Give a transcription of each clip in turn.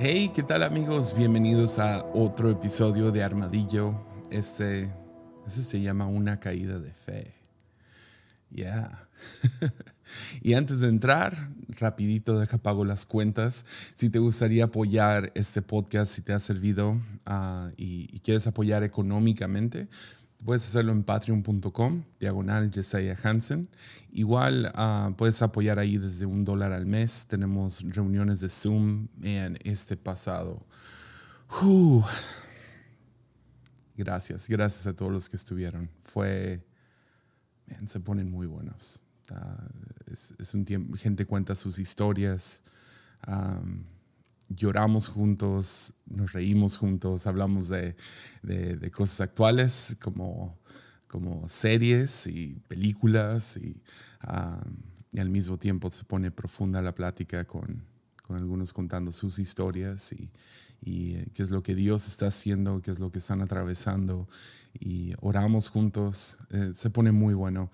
Hey, ¿qué tal amigos? Bienvenidos a otro episodio de Armadillo. Este, este se llama Una caída de fe. Ya. y antes de entrar, rapidito deja pago las cuentas. Si te gustaría apoyar este podcast, si te ha servido ah, y, quieres apoyar económicamente, Puedes hacerlo en patreon.com, diagonal Jesiah Hansen. Igual uh, puedes apoyar ahí desde un dólar al mes. Tenemos reuniones de Zoom en este pasado. Gracias, gracias a todos los que estuvieron. Fue, man, se ponen muy buenos. Uh, es, un tiempo, gente cuenta sus historias. Lloramos juntos, nos reímos juntos, hablamos de, de, cosas actuales como, como series y películas y, y, al mismo tiempo se pone profunda la plática con, con algunos contando sus historias y, y, eh, qué es lo que Dios está haciendo, qué es lo que están atravesando y oramos juntos. Eh, se pone muy bueno.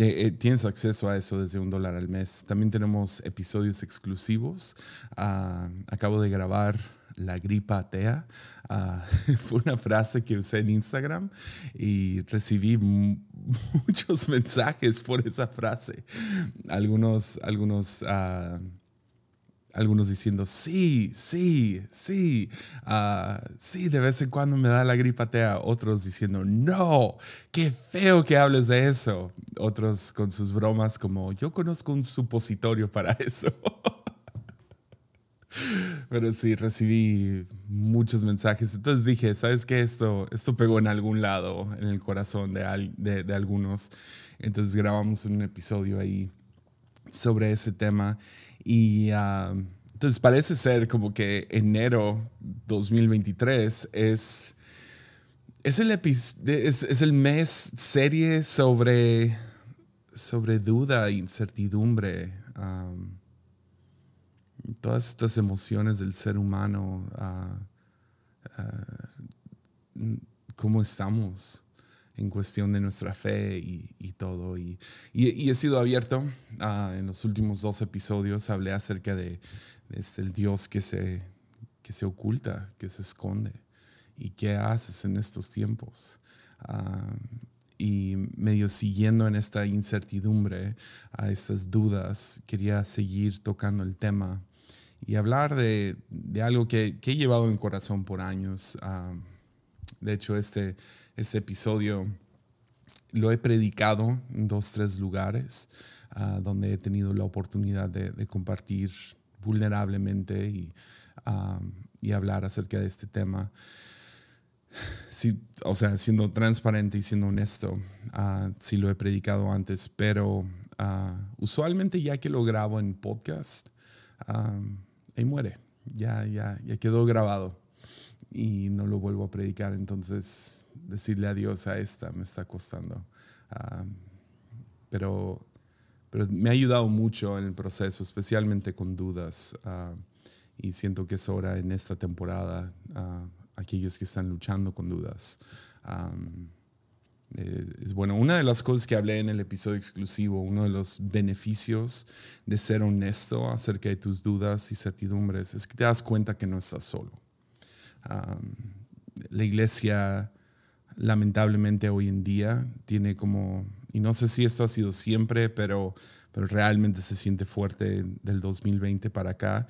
Eh, eh, tienes acceso a eso desde un dólar al mes. También tenemos episodios exclusivos. Uh, acabo de grabar la gripa atea. Uh, fue una frase que usé en Instagram y recibí muchos mensajes por esa frase. Algunos, algunos uh, algunos diciendo, sí, sí, sí, uh, sí, de vez en cuando me da la gripatea. Otros diciendo, no, qué feo que hables de eso. Otros con sus bromas como, yo conozco un supositorio para eso. Pero sí, recibí muchos mensajes. Entonces dije, ¿sabes qué? Esto, esto pegó en algún lado, en el corazón de, de, de algunos. Entonces grabamos un episodio ahí sobre ese tema. Y uh, entonces parece ser como que enero 2023 es, es, el, es, es el mes serie sobre, sobre duda incertidumbre. Um, todas estas emociones del ser humano, uh, uh, cómo estamos en cuestión de nuestra fe y, todo. Y, y, he sido abierto. Uh, en los últimos dos episodios hablé acerca de, de este, el Dios que se, que se oculta, que se esconde. ¿Y qué haces en estos tiempos? Uh, y medio siguiendo en esta incertidumbre, a estas dudas, quería seguir tocando el tema y hablar de, de algo que, que, he llevado en el corazón por años. Uh, de hecho, este, este episodio lo he predicado en dos, tres lugares uh, donde he tenido la oportunidad de, de compartir vulnerablemente y, y, hablar acerca de este tema. Sí, o sea, siendo transparente y siendo honesto, uh, sí lo he predicado antes, pero uh, usualmente ya que lo grabo en podcast, um, ahí muere, ya, ya, ya quedó grabado y no lo vuelvo a predicar. Entonces, decirle adiós a esta me está costando. Uh, pero, pero me ha ayudado mucho en el proceso, especialmente con dudas. Uh, y siento que es hora en esta temporada, uh, aquellos que están luchando con dudas. Um, es bueno, una de las cosas que hablé en el episodio exclusivo, uno de los beneficios de ser honesto acerca de tus dudas y certidumbres, es que te das cuenta que no estás solo la iglesia, lamentablemente hoy en día, tiene como, y no sé si esto ha sido siempre, pero, pero realmente se siente fuerte del 2020 para acá,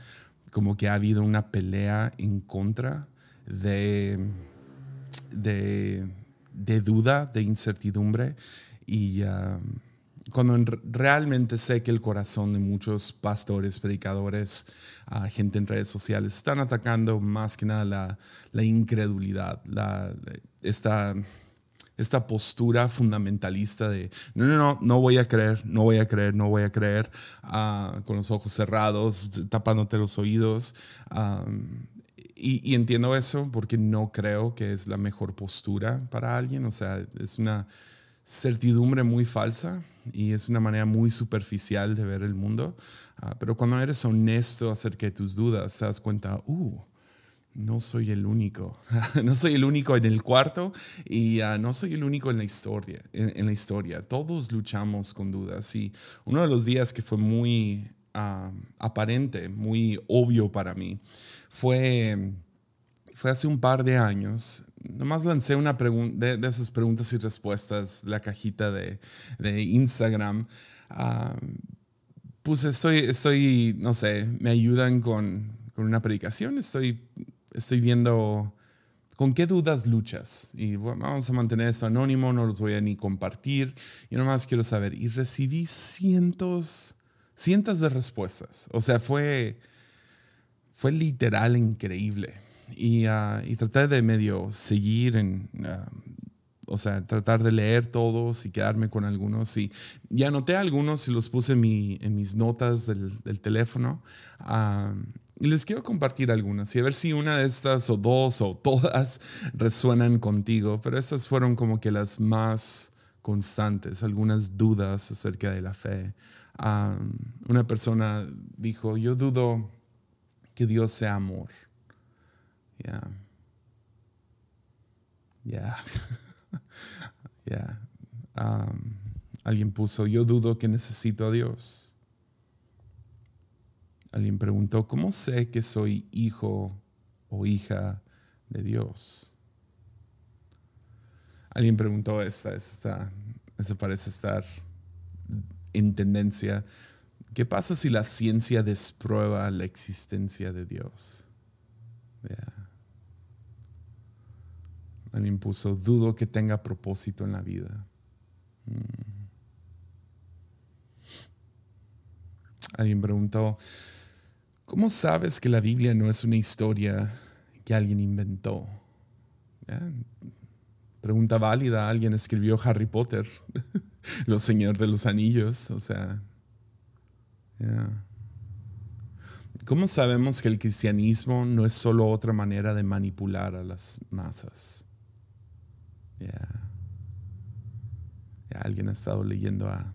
como que ha habido una pelea en contra de, de, duda, de incertidumbre. Y cuando realmente sé que el corazón de muchos pastores, predicadores, uh, gente en redes sociales, están atacando más que nada la, la incredulidad, la, esta, esta postura fundamentalista de no, no, no, no voy a creer, no voy a creer, no voy a creer, uh, con los ojos cerrados, tapándote los oídos. Um, y, y, entiendo eso porque no creo que es la mejor postura para alguien, o sea, es una certidumbre muy falsa y es una manera muy superficial de ver el mundo. Uh, pero cuando eres honesto acerca de tus dudas, te das cuenta, uh, no soy el único. no soy el único en el cuarto y uh, no soy el único en la historia. En, en, la historia. Todos luchamos con dudas. Y uno de los días que fue muy ah, aparente, muy obvio para mí. Fue, fue hace un par de años. Nomás lancé una pregunta de, esas preguntas y respuestas, la cajita de, de Instagram. Ah, pues estoy, estoy, no sé, me ayudan con, con una predicación. Estoy, estoy viendo ¿Con qué dudas luchas? Y vamos a mantener esto anónimo, no los voy a ni compartir. Yo nomás quiero saber. Y recibí cientos, cientos de respuestas. O sea, fue, fue literal increíble. Y, uh, y traté de medio seguir en, uh, o sea, tratar de leer todos y quedarme con algunos. Y, y anoté algunos y los puse en, mi, en mis notas del, del teléfono. Uh, y les quiero compartir algunas y a ver si una de estas o dos o todas resuenan contigo, pero estas fueron como que las más constantes, algunas dudas acerca de la fe. una persona dijo, yo dudo que Dios sea amor. Ya. Ya. Ya. alguien puso, yo dudo que necesito a Dios. Alguien preguntó, ¿cómo sé que soy hijo o hija de Dios? Alguien preguntó, esta, esta, esta parece estar en tendencia. ¿Qué pasa si la ciencia desprueba la existencia de Dios? Alguien puso, dudo que tenga propósito en la vida. Mm. Alguien preguntó, ¿Cómo sabes que la Biblia no es una historia que alguien inventó? Pregunta válida, alguien escribió Harry Potter, Los Señores de los Anillos, o sea... ¿Cómo sabemos que el cristianismo no es solo otra manera de manipular a las masas? ¿Alguien ha estado leyendo a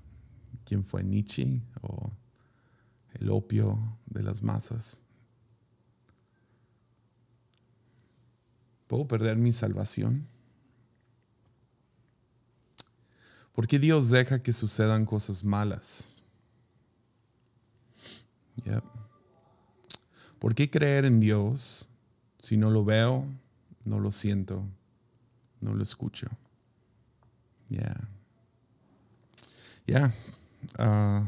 quién fue Nietzsche o el opio de las masas. ¿Puedo perder mi salvación? ¿Por qué Dios deja que sucedan cosas malas? ¿Por qué creer en Dios si no lo veo, no lo siento, no lo escucho? Ya. Ya. Ah,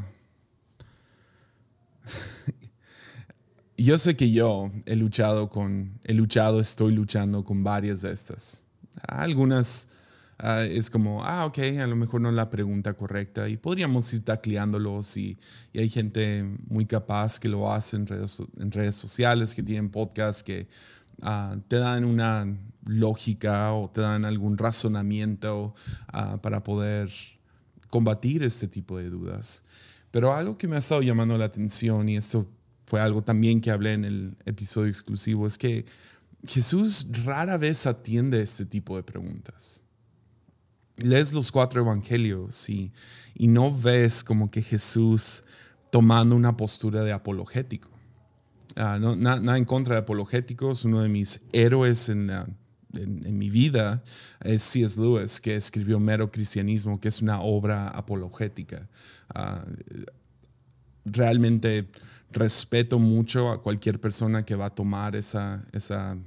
yo sé que yo he luchado con, he luchado, estoy luchando con varias de estas. Algunas ah, es como, ah, ok, a lo mejor no es la pregunta correcta y podríamos ir tacleándolos y, y hay gente muy capaz que lo hace en redes, en redes sociales, que tienen podcasts que ah, te dan una lógica o te dan algún razonamiento ah, para poder combatir este tipo de dudas. Pero algo que me ha estado llamando la atención, y esto fue algo también que hablé en el episodio exclusivo, es que Jesús rara vez atiende este tipo de preguntas. Lees los cuatro evangelios y, y no ves como que Jesús tomando una postura de apologético. Ah, no, nada en contra de apologéticos, uno de mis héroes en, en, mi vida es C.S. Lewis, que escribió Mero Cristianismo, que es una obra apologética. Ah, realmente respeto mucho a cualquier persona que va a tomar esa, esa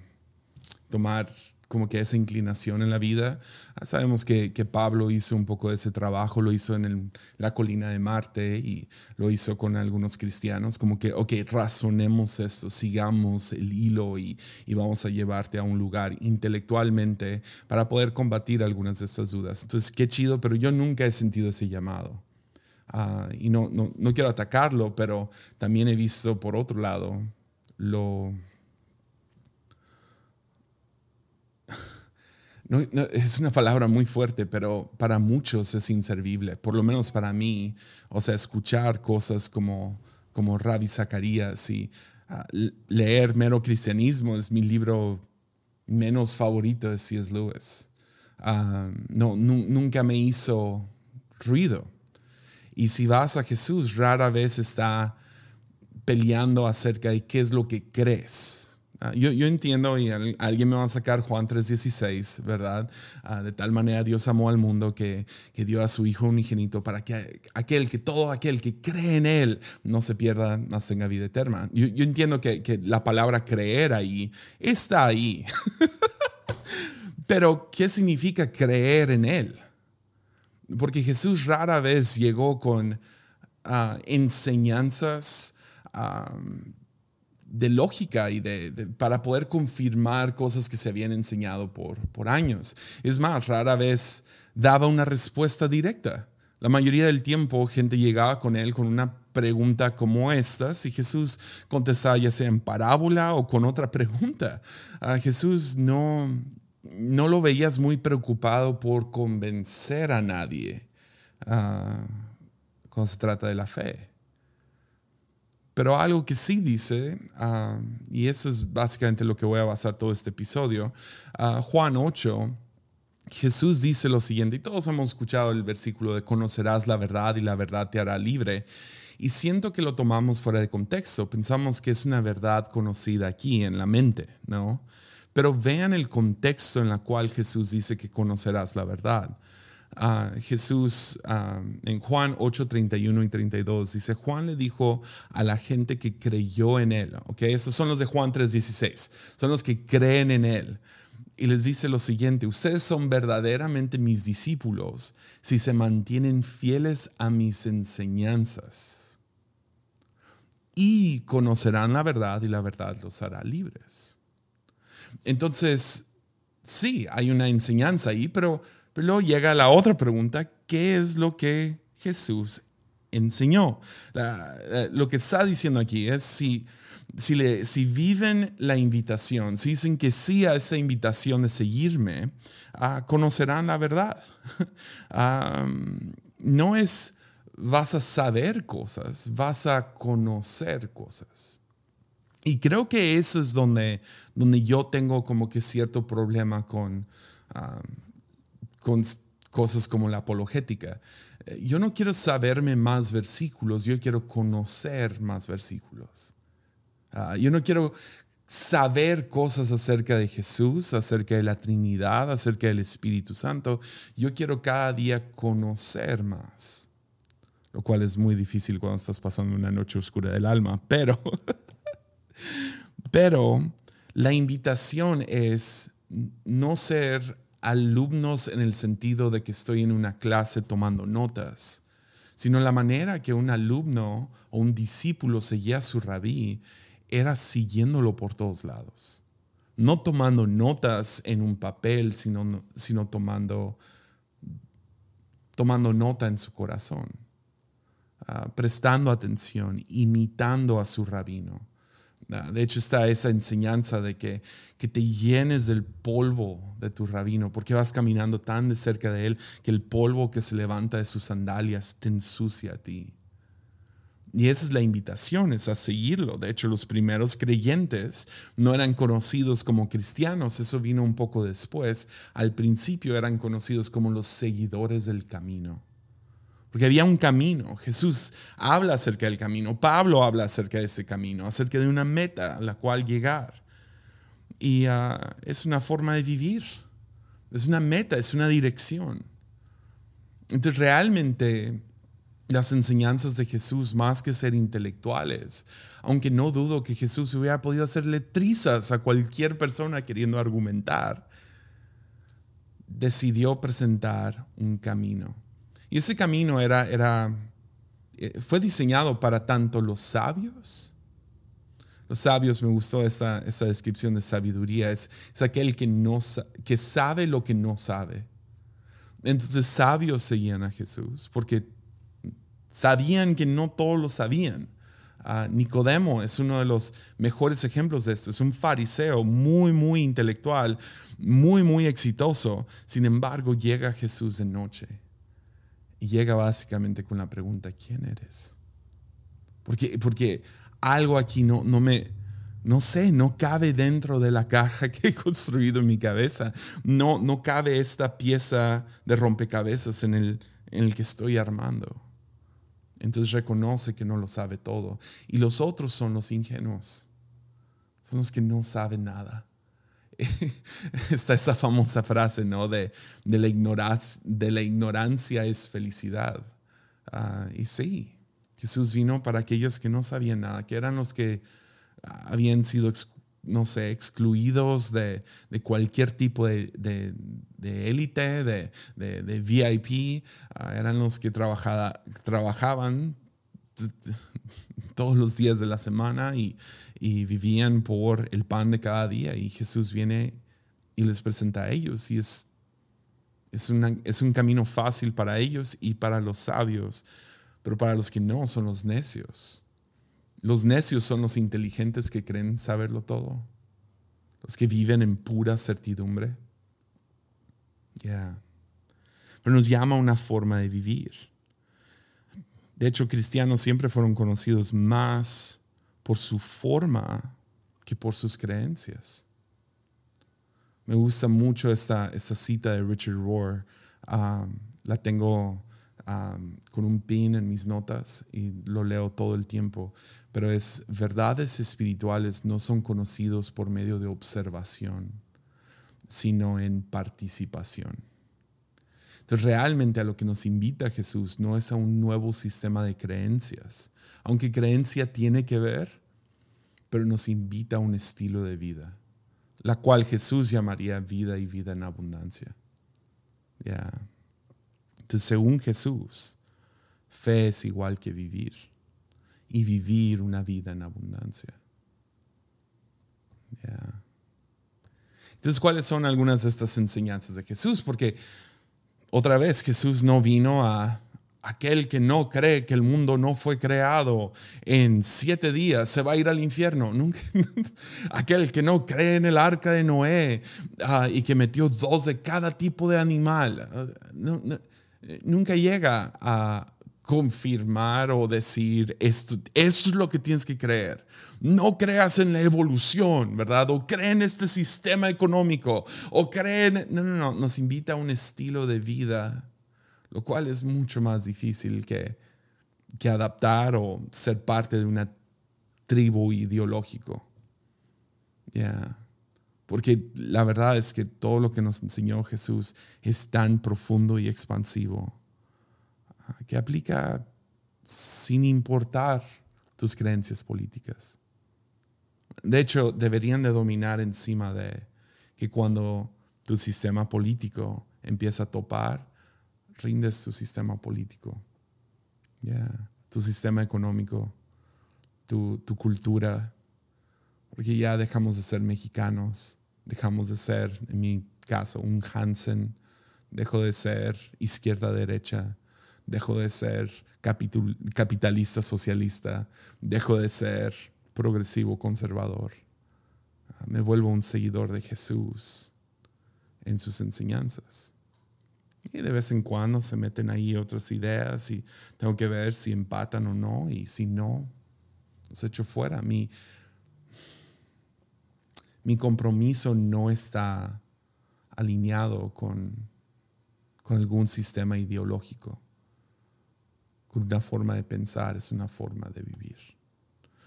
tomar como que esa inclinación en la vida. Ah, sabemos que, que, Pablo hizo un poco de ese trabajo, lo hizo en la colina de Marte y lo hizo con algunos cristianos, como que, ok, razonemos esto, sigamos el hilo y, y vamos a llevarte a un lugar intelectualmente para poder combatir algunas de estas dudas. Entonces, qué chido, pero yo nunca he sentido ese llamado. Ah, y no, no, no, quiero atacarlo, pero también he visto por otro lado lo... No, es una palabra muy fuerte, pero para muchos es inservible, por lo menos para mí. O sea, escuchar cosas como, como Rabbi Zacarías y ah, leer Mero Cristianismo es mi libro menos favorito de C.S. Lewis. Ah, no, nunca me hizo ruido. Y si vas a Jesús, rara vez está peleando acerca de qué es lo que crees. Ah, yo, entiendo y alguien me va a sacar Juan 3:16, ¿verdad? Ah, de tal manera Dios amó al mundo que, que, dio a su Hijo unigénito para que aquel, que todo aquel que cree en Él no se pierda, más tenga vida eterna. Yo, yo entiendo que, que, la palabra creer ahí está ahí. Pero, ¿qué significa creer en Él? Porque Jesús rara vez llegó con ah, enseñanzas de lógica y de, para poder confirmar cosas que se habían enseñado por, por años. Es más, rara vez daba una respuesta directa. La mayoría del tiempo gente llegaba con él con una pregunta como esta, y Jesús contestaba ya sea en parábola o con otra pregunta. A Jesús no, no lo veías muy preocupado por convencer a nadie uh, cuando se trata de la fe. Pero algo que sí dice, ah, y eso es básicamente lo que voy a basar todo este episodio, uh, Juan 8, Jesús dice lo siguiente, y todos hemos escuchado el versículo de conocerás la verdad y la verdad te hará libre. Y siento que lo tomamos fuera de contexto, pensamos que es una verdad conocida aquí en la mente, ¿no? Pero vean el contexto en el cual Jesús dice que conocerás la verdad. Jesús en Juan 8, 31 y 32 dice, Juan le dijo a la gente que creyó en él, ¿ok? Esos son los de Juan 3, 16, son los que creen en él. Y les dice lo siguiente, ustedes son verdaderamente mis discípulos si se mantienen fieles a mis enseñanzas. Y conocerán la verdad y la verdad los hará libres. Entonces, sí, hay una enseñanza ahí, pero pero luego llega la otra pregunta, ¿qué es lo que Jesús enseñó? lo que está diciendo aquí es si, si, le, si viven la invitación, si dicen que sí a esa invitación de seguirme, ah, conocerán la verdad. no es vas a saber cosas, vas a conocer cosas. Y creo que eso es donde, donde yo tengo como que cierto problema con, con cosas como la apologética. Eh, yo no quiero saberme más versículos, yo quiero conocer más versículos. Ah, yo no quiero saber cosas acerca de Jesús, acerca de la Trinidad, acerca del Espíritu Santo. Yo quiero cada día conocer más, lo cual es muy difícil cuando estás pasando una noche oscura del alma, pero, pero la invitación es no ser alumnos en el sentido de que estoy en una clase tomando notas, sino la manera que un alumno o un discípulo seguía a su rabí era siguiéndolo por todos lados. No tomando notas en un papel, sino, sino tomando, tomando nota en su corazón, ah, prestando atención, imitando a su rabino. Ah, de hecho, está esa enseñanza de que, que te llenes del polvo de tu rabino, porque vas caminando tan de cerca de él que el polvo que se levanta de sus sandalias te ensucia a ti. Y esa es la invitación, es a seguirlo. De hecho, los primeros creyentes no eran conocidos como cristianos, eso vino un poco después. Al principio eran conocidos como los seguidores del camino. Porque había un camino. Jesús habla acerca del camino. Pablo habla acerca de ese camino, acerca de una meta a la cual llegar. Y ah, es una forma de vivir. Es una meta, es una dirección. Entonces realmente las enseñanzas de Jesús, más que ser intelectuales, aunque no dudo que Jesús hubiera podido hacerle trizas a cualquier persona queriendo argumentar, decidió presentar un camino y ese camino era, era, eh, fue diseñado para tanto los sabios. Los sabios, me gustó esta, esta descripción de sabiduría, es, aquel que, no, que sabe lo que no sabe. Entonces sabios seguían a Jesús porque sabían que no todos lo sabían. Ah, Nicodemo es uno de los mejores ejemplos de esto. Es un fariseo muy, muy intelectual, muy, muy exitoso. Sin embargo, llega Jesús de noche y llega básicamente con la pregunta, ¿quién eres? Porque, porque algo aquí no, no me, no sé, no cabe dentro de la caja que he construido en mi cabeza. No, no cabe esta pieza de rompecabezas en el, en el que estoy armando. Entonces reconoce que no lo sabe todo. Y los otros son los ingenuos. son los que no saben nada. Está esa famosa frase, ¿no? De, de, la, ignorancia, de la ignorancia es felicidad. Ah, y sí, Jesús vino para aquellos que no sabían nada, que eran los que habían sido, no sé, excluidos de, de cualquier tipo de, de élite, de, de, VIP, ah, eran los que trabajaba, trabajaban todos los días de la semana y, y, vivían por el pan de cada día. Y Jesús viene y les presenta a ellos y es, es, es un camino fácil para ellos y para los sabios, pero para los que no son los necios. Los necios son los inteligentes que creen saberlo todo, los que viven en pura certidumbre. Yeah. Pero nos llama una forma de vivir. De hecho, cristianos siempre fueron conocidos más por su forma que por sus creencias. Me gusta mucho esta, esta cita de Richard Rohr. Um, la tengo um, con un pin en mis notas y lo leo todo el tiempo. Pero es, verdades espirituales no son conocidos por medio de observación, sino en participación. Entonces, realmente a lo que nos invita Jesús no es a un nuevo sistema de creencias, aunque creencia tiene que ver, pero nos invita a un estilo de vida, la cual Jesús llamaría vida y vida en abundancia. Ya. Entonces, según Jesús, fe es igual que vivir y vivir una vida en abundancia. Ya. Entonces, ¿cuáles son algunas de estas enseñanzas de Jesús? Porque otra vez Jesús no vino a aquel que no cree que el mundo no fue creado en siete días se va a ir al infierno. aquel que no cree en el arca de Noé ah, y que metió dos de cada tipo de animal. Ah, nunca llega a confirmar o decir esto, es lo que tienes que creer. No creas en la evolución, ¿verdad? O cree en este sistema económico, o creen, no, no, no, nos invita a un estilo de vida, lo cual es mucho más difícil que, que adaptar o ser parte de una tribu ideológico. Porque la verdad es que todo lo que nos enseñó Jesús es tan profundo y expansivo que aplica sin importar tus creencias políticas. De hecho, deberían de dominar encima de que cuando tu sistema político empieza a topar, rindes tu sistema político, tu sistema económico, tu, tu cultura, porque ya dejamos de ser mexicanos, dejamos de ser, en mi caso, un Hansen, dejo de ser izquierda-derecha, dejo de ser capitalista socialista, dejo de ser progresivo conservador. Ah, me vuelvo un seguidor de Jesús en sus enseñanzas. Y de vez en cuando se meten ahí otras ideas y tengo que ver si empatan o no. Y si no, los echo fuera. Mi, mi compromiso no está alineado con, con algún sistema ideológico con una forma de pensar, es una forma de vivir.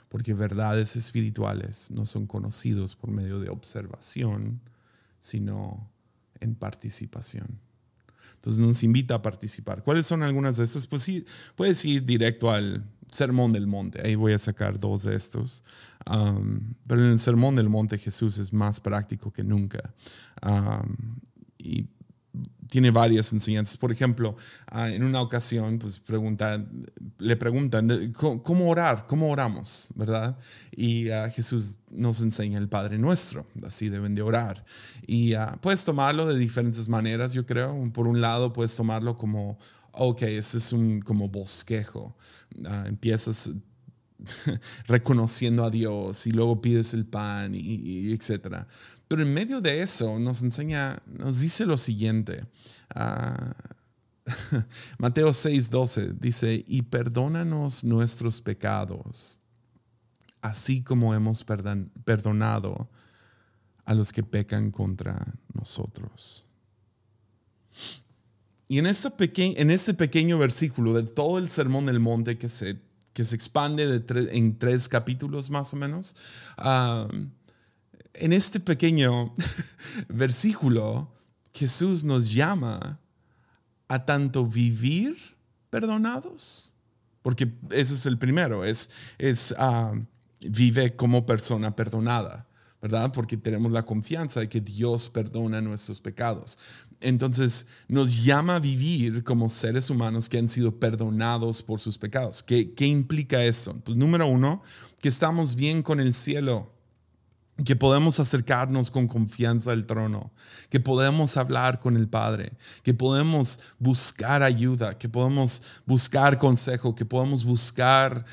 Porque verdades espirituales no son conocidos por medio de observación, sino en participación. Entonces nos invita a participar. ¿Cuáles son algunas de estas? Pues sí, puedes ir directo al Sermón del Monte. Ahí voy a sacar dos de estos. Um, pero en el Sermón del Monte Jesús es más práctico que nunca. Um, y tiene varias enseñanzas. Por ejemplo, ah, en una ocasión pues, le preguntan, ¿cómo orar? ¿Cómo oramos? ¿Verdad? Y ah, Jesús nos enseña el Padre Nuestro, así deben de orar. Y ah, puedes tomarlo de diferentes maneras, yo creo. Por un lado, puedes tomarlo como, ok, ese es un como bosquejo. empiezas reconociendo a Dios y luego pides el pan y, y etcétera. Pero en medio de eso nos enseña, nos dice lo siguiente. Uh, Mateo 6:12 dice, y perdónanos nuestros pecados, así como hemos perdonado a los que pecan contra nosotros. Y en, ese en este pequeño versículo de todo el Sermón del Monte que se, que se expande de en tres capítulos más o menos, uh, en este pequeño versículo, Jesús nos llama a tanto vivir perdonados, porque ese es el primero, es, es ah, vive como persona perdonada, ¿verdad? Porque tenemos la confianza de que Dios perdona nuestros pecados. Entonces nos llama a vivir como seres humanos que han sido perdonados por sus pecados. ¿Qué, qué implica eso? Pues número uno, que estamos bien con el cielo que podemos acercarnos con confianza al trono, que podemos hablar con el Padre, que podemos buscar ayuda, que podemos buscar consejo, que podemos buscar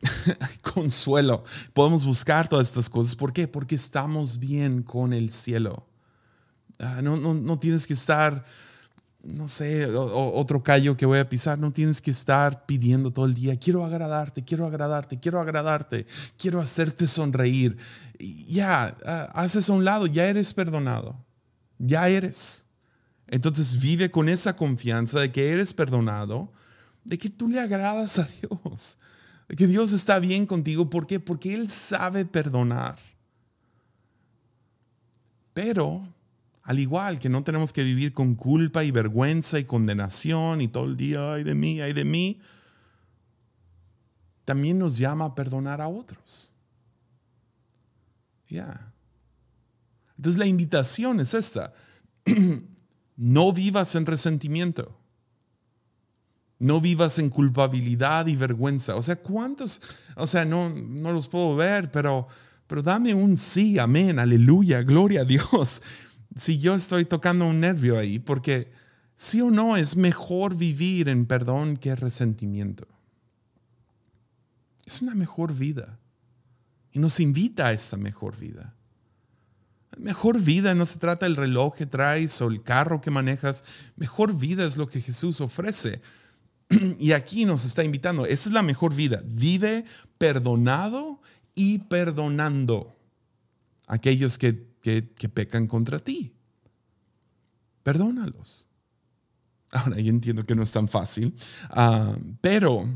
consuelo, podemos buscar todas estas cosas. ¿Por qué? Porque estamos bien con el cielo. Ah, no, no, no tienes que estar no sé, otro callo que voy a pisar. No tienes que estar pidiendo todo el día, quiero agradarte, quiero agradarte, quiero agradarte, quiero hacerte sonreír. Ya, haces a un lado, ya eres perdonado, ya eres. Entonces vive con esa confianza de que eres perdonado, de que tú le agradas a Dios, de que Dios está bien contigo. ¿Por qué? Porque Él sabe perdonar. Pero al igual que no tenemos que vivir con culpa y vergüenza y condenación y todo el día, ay de mí, ay de mí, también nos llama a perdonar a otros. Ya. Entonces la invitación es esta. no vivas en resentimiento. No vivas en culpabilidad y vergüenza. O sea, ¿cuántos? O sea, no, no los puedo ver, pero, pero dame un sí, amén, aleluya, gloria a Dios si yo estoy tocando un nervio ahí, porque sí o no es mejor vivir en perdón que resentimiento. Es una mejor vida. Y nos invita a esta mejor vida. Mejor vida no se trata del reloj que traes o el carro que manejas. Mejor vida es lo que Jesús ofrece. Y aquí nos está invitando. Esa es la mejor vida. Vive perdonado y perdonando aquellos que que, pecan contra ti. Perdónalos. Ahora, yo entiendo que no es tan fácil, ah, pero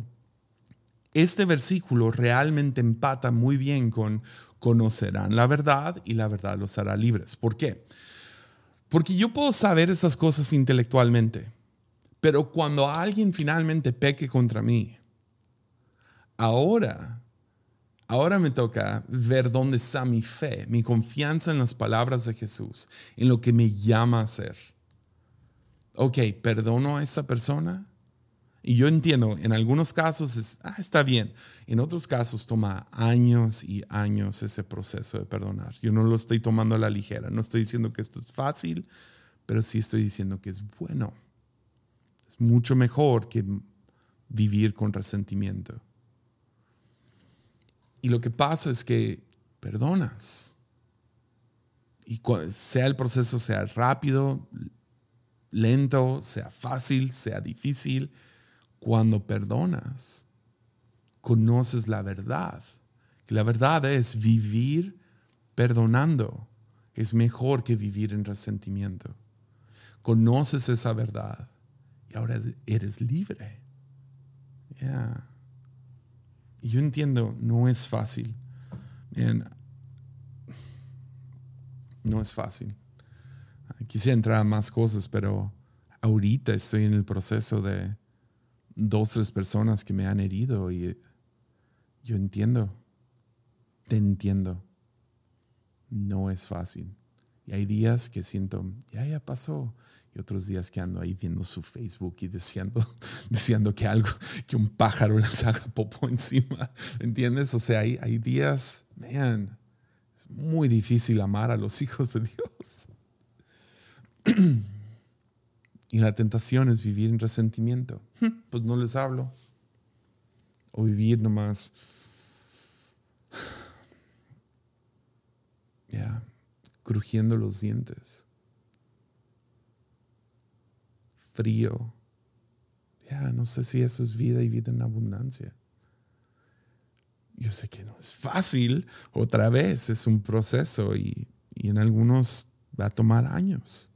este versículo realmente empata muy bien con conocerán la verdad y la verdad los hará libres. ¿Por qué? Porque yo puedo saber esas cosas intelectualmente, pero cuando alguien finalmente peque contra mí, ahora Ahora me toca ver dónde está mi fe, mi confianza en las palabras de Jesús, en lo que me llama a hacer. Ok, perdono a esa persona. Y yo entiendo, en algunos casos es, ah, está bien. En otros casos toma años y años ese proceso de perdonar. Yo no lo estoy tomando a la ligera. No estoy diciendo que esto es fácil, pero sí estoy diciendo que es bueno. Es mucho mejor que vivir con resentimiento. Y lo que pasa es que perdonas. Y sea el proceso sea rápido, lento, sea fácil, sea difícil, cuando perdonas, conoces la verdad. Y la verdad es vivir perdonando. Es mejor que vivir en resentimiento. Conoces esa verdad y ahora eres libre. Yeah. Y yo entiendo, no es fácil. no es fácil. Quisiera entrar a más cosas, pero ahorita estoy en el proceso de dos, tres personas que me han herido y yo entiendo, te entiendo. No es fácil. Y hay días que siento, ya, ya pasó y otros días que ando ahí viendo su Facebook y deseando, deseando que algo, que un pájaro les haga popo encima. ¿Entiendes? O sea, hay, hay días, man, es muy difícil amar a los hijos de Dios. y la tentación es vivir en resentimiento. Pues no les hablo. O vivir nomás. Ya, crujiendo los dientes frío. Ya, no sé si eso es vida y vida en abundancia. Yo sé que no es fácil, otra vez, es un proceso y, y en algunos va a tomar años.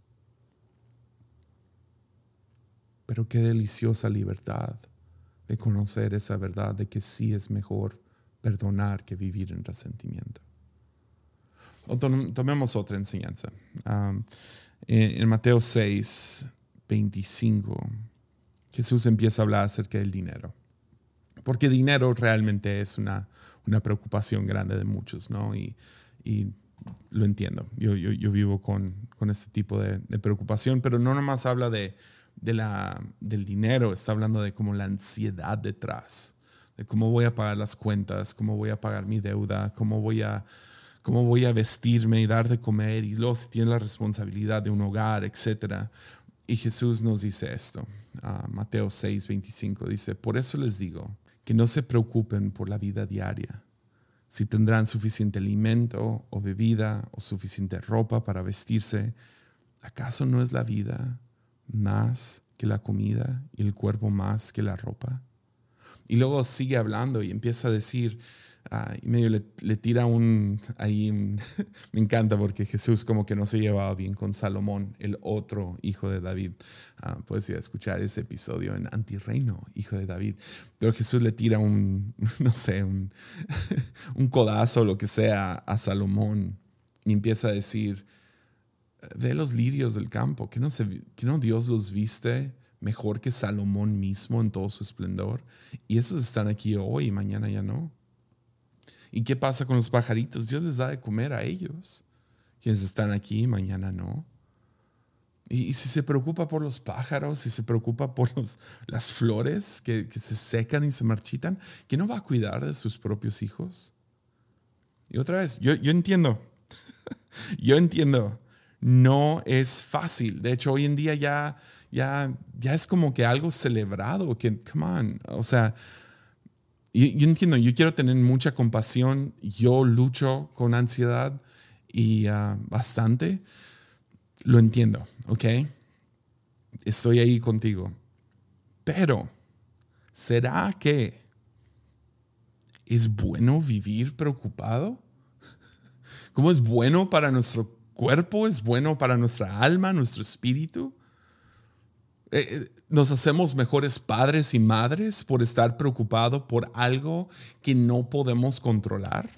Pero qué deliciosa libertad de conocer esa verdad de que sí es mejor perdonar que vivir en resentimiento. tomemos otra enseñanza. en, Mateo 6, 25, Jesús empieza a hablar acerca del dinero. Porque dinero realmente es una, una preocupación grande de muchos, ¿no? Y, y lo entiendo. Yo, yo, yo vivo con, con, este tipo de, preocupación, pero no nomás habla de, de la, del dinero, está hablando de como la ansiedad detrás, de cómo voy a pagar las cuentas, cómo voy a pagar mi deuda, cómo voy a, cómo voy a vestirme y dar de comer, y luego si tiene la responsabilidad de un hogar, etc. Y Jesús nos dice esto, Mateo 6, 25, dice, por eso les digo que no se preocupen por la vida diaria si tendrán suficiente alimento o bebida o suficiente ropa para vestirse. ¿Acaso no es la vida más que la comida y el cuerpo más que la ropa? Y luego sigue hablando y empieza a decir, Ah, y medio le, tira un, ahí, me encanta porque Jesús como que no se llevaba bien con Salomón, el otro hijo de David. Uh, puedes escuchar ese episodio en Antirreino, hijo de David. Pero Jesús le tira un, no sé, un, un codazo lo que sea a Salomón y empieza a decir, ve los lirios del campo, que no, se, que no Dios los viste mejor que Salomón mismo en todo su esplendor. Y esos están aquí hoy y mañana ya no. ¿Y qué pasa con los pajaritos? Dios les da de comer a ellos. Quienes están aquí, mañana no. Y, si se preocupa por los pájaros, si se preocupa por las flores que, se secan y se marchitan, ¿qué no va a cuidar de sus propios hijos? Y otra vez, yo, yo entiendo, yo entiendo, no es fácil. De hecho, hoy en día ya, ya, ya es como que algo celebrado, que, come on, o sea, yo, entiendo, yo quiero tener mucha compasión, yo lucho con ansiedad y ah, bastante, lo entiendo, ¿ok? Estoy ahí contigo. Pero, ¿será que es bueno vivir preocupado? ¿Cómo es bueno para nuestro cuerpo? ¿Es bueno para nuestra alma, nuestro espíritu? Eh, eh, nos hacemos mejores padres y madres por estar preocupados por algo que no podemos controlar.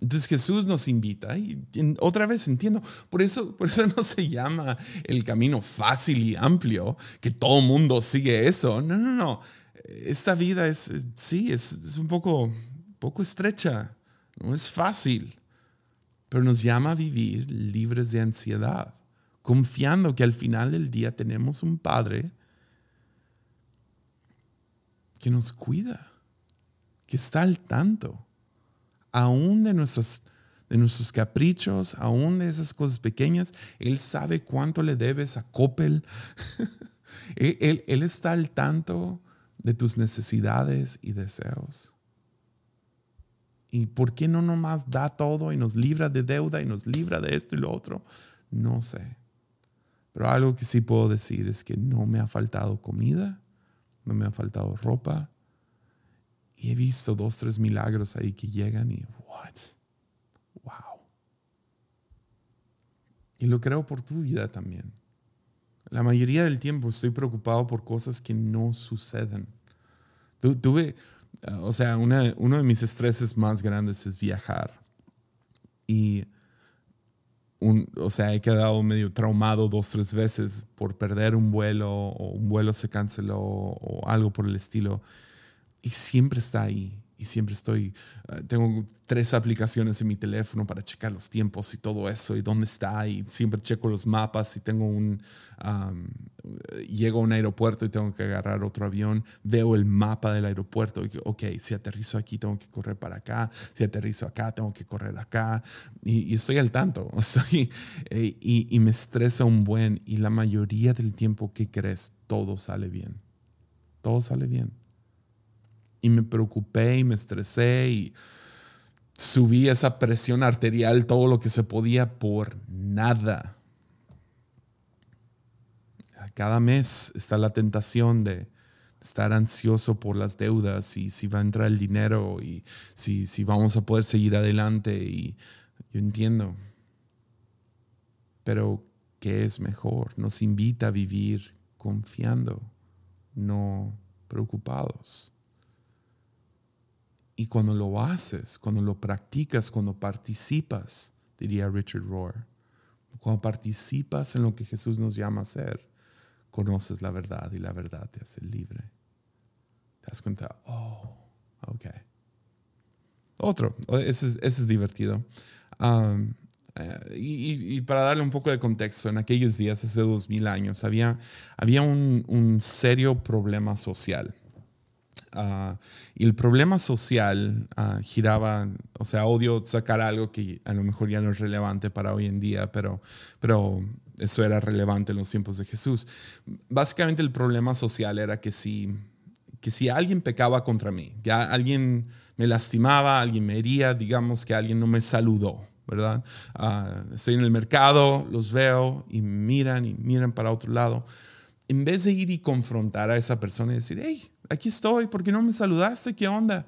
Entonces Jesús nos invita y otra vez entiendo, por eso, por eso no se llama el camino fácil y amplio, que todo mundo sigue eso. No, no, no. Esta vida es, sí, es, es un poco, poco estrecha, no es fácil pero nos llama a vivir libres de ansiedad, confiando que al final del día tenemos un Padre que nos cuida, que está al tanto, aún de nuestros, de nuestros caprichos, aún de esas cosas pequeñas. Él sabe cuánto le debes a Coppel. él, él está al tanto de tus necesidades y deseos. ¿Y por qué no nomás da todo y nos libra de deuda y nos libra de esto y lo otro? No sé. Pero algo que sí puedo decir es que no me ha faltado comida, no me ha faltado ropa. Y he visto dos, tres milagros ahí que llegan y, what? Wow. Y lo creo por tu vida también. La mayoría del tiempo estoy preocupado por cosas que no suceden. Tuve, o sea, uno de mis estreses más grandes es viajar. Y, o sea, he quedado medio traumado dos, tres veces por perder un vuelo o un vuelo se canceló o algo por el estilo. Y siempre está ahí y siempre estoy, ah, tengo tres aplicaciones en mi teléfono para checar los tiempos y todo eso y dónde está y siempre checo los mapas y tengo un, llego a un aeropuerto y tengo que agarrar otro avión, veo el mapa del aeropuerto y ok, si aterrizo aquí tengo que correr para acá, si aterrizo acá tengo que correr acá y, estoy al tanto, estoy, eh, y, y me estresa un buen y la mayoría del tiempo que crees, todo sale bien, todo sale bien y me preocupé y me estresé y subí esa presión arterial todo lo que se podía por nada. Cada mes está la tentación de estar ansioso por las deudas y si va a entrar el dinero y si, si vamos a poder seguir adelante. Y yo entiendo. Pero, ¿qué es mejor? Nos invita a vivir confiando, no preocupados. Y cuando lo haces, cuando lo practicas, cuando participas, diría Richard Rohr, cuando participas en lo que Jesús nos llama a hacer, conoces la verdad y la verdad te hace libre. Te das cuenta, oh, ok. Otro, ese es, divertido. Eh, y, para darle un poco de contexto, en aquellos días, hace dos mil años, había, había un, serio problema social. Ah, y el problema social uh, giraba, o sea, odio sacar algo que a lo mejor ya no es relevante para hoy en día, pero, pero eso era relevante en los tiempos de Jesús. Básicamente el problema social era que si, que si alguien pecaba contra mí, que alguien me lastimaba, alguien me hería, digamos que alguien no me saludó, ¿verdad? Ah, estoy en el mercado, los veo y miran y miran para otro lado. En vez de ir y confrontar a esa persona y decir, hey, aquí estoy, ¿por qué no me saludaste? ¿Qué onda?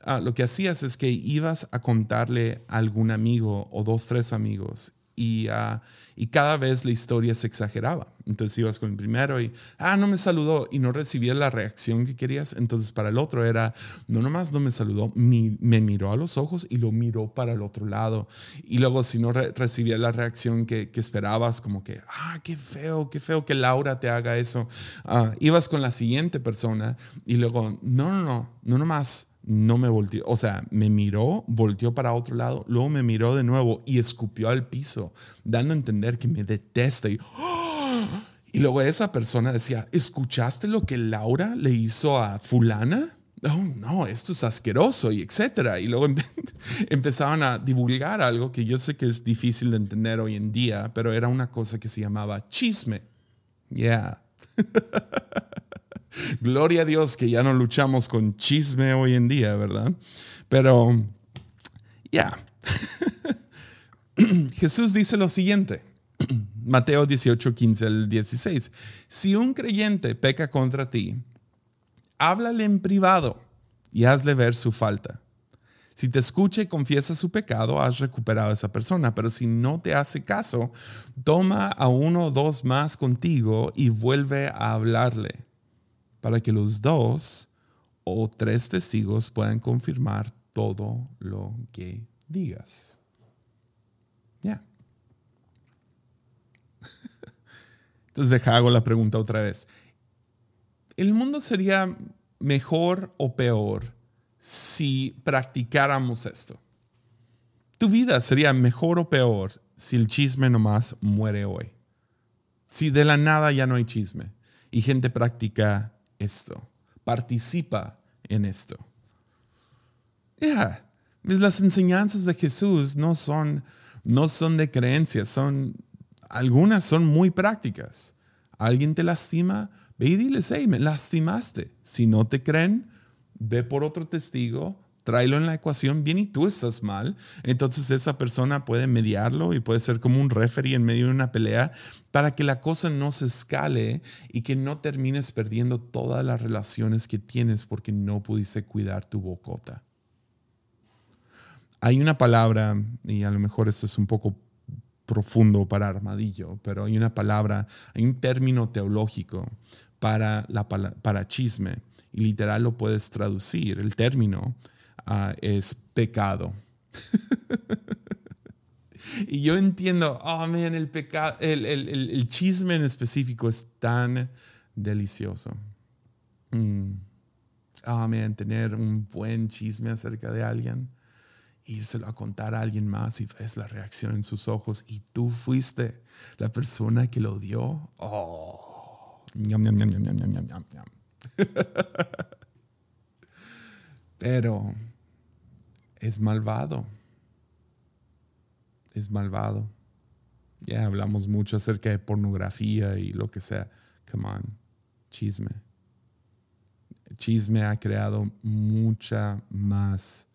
Ah, lo que hacías es que ibas a contarle a algún amigo o dos, tres amigos y, uh, y cada vez la historia se exageraba. Entonces ibas con el primero y, ah, no me saludó y no recibías la reacción que querías. Entonces para el otro era, no nomás no me saludó, me miró a los ojos y lo miró para el otro lado. Y luego si no recibía la reacción que, esperabas, como que, ah, qué feo, qué feo que Laura te haga eso, uh, ibas con la siguiente persona y luego, no, no, no, no nomás no me volteó, o sea, me miró, volteó para otro lado, luego me miró de nuevo y escupió al piso, dando a entender que me detesta. Y, y luego esa persona decía, ¿escuchaste lo que Laura le hizo a fulana? No, no, esto es asqueroso y etcétera. Y luego empezaban a divulgar algo que yo sé que es difícil de entender hoy en día, pero era una cosa que se llamaba chisme. Yeah. Gloria a Dios que ya no luchamos con chisme hoy en día, ¿verdad? Pero, ya. Jesús dice lo siguiente. Mateo 18, 15 al 16. Si un creyente peca contra ti, háblale en privado y hazle ver su falta. Si te escucha y confiesa su pecado, has recuperado a esa persona. Pero si no te hace caso, toma a uno o dos más contigo y vuelve a hablarle para que los dos o tres testigos puedan confirmar todo lo que digas. Ya. Entonces deja hago la pregunta otra vez. ¿El mundo sería mejor o peor si practicáramos esto? ¿Tu vida sería mejor o peor si el chisme nomás muere hoy? Si de la nada ya no hay chisme y gente practica esto, participa en esto. Ya, las enseñanzas de Jesús no son, no son de creencias, son, algunas son muy prácticas. Alguien te lastima, ve y diles, hey, me lastimaste. Si no te creen, ve por otro testigo, tráelo en la ecuación, bien y tú estás mal, entonces esa persona puede mediarlo y puede ser como un referee en medio de una pelea para que la cosa no se escale y que no termines perdiendo todas las relaciones que tienes porque no pudiste cuidar tu bocota. Hay una palabra, y a lo mejor esto es un poco profundo para armadillo, pero hay una palabra, hay un término teológico para, la, para chisme y literal lo puedes traducir. El término Ah, es pecado. y yo entiendo, oh man, el, pecado, el, el, el, chisme en específico es tan delicioso. Mm. Oh man, tener un buen chisme acerca de alguien, írselo a contar a alguien más y ves la reacción en sus ojos y tú fuiste la persona que lo dio. Oh, Pero es malvado. Es malvado. Ya hablamos mucho acerca de pornografía y lo que sea. Come on, chisme. Chisme ha creado mucha más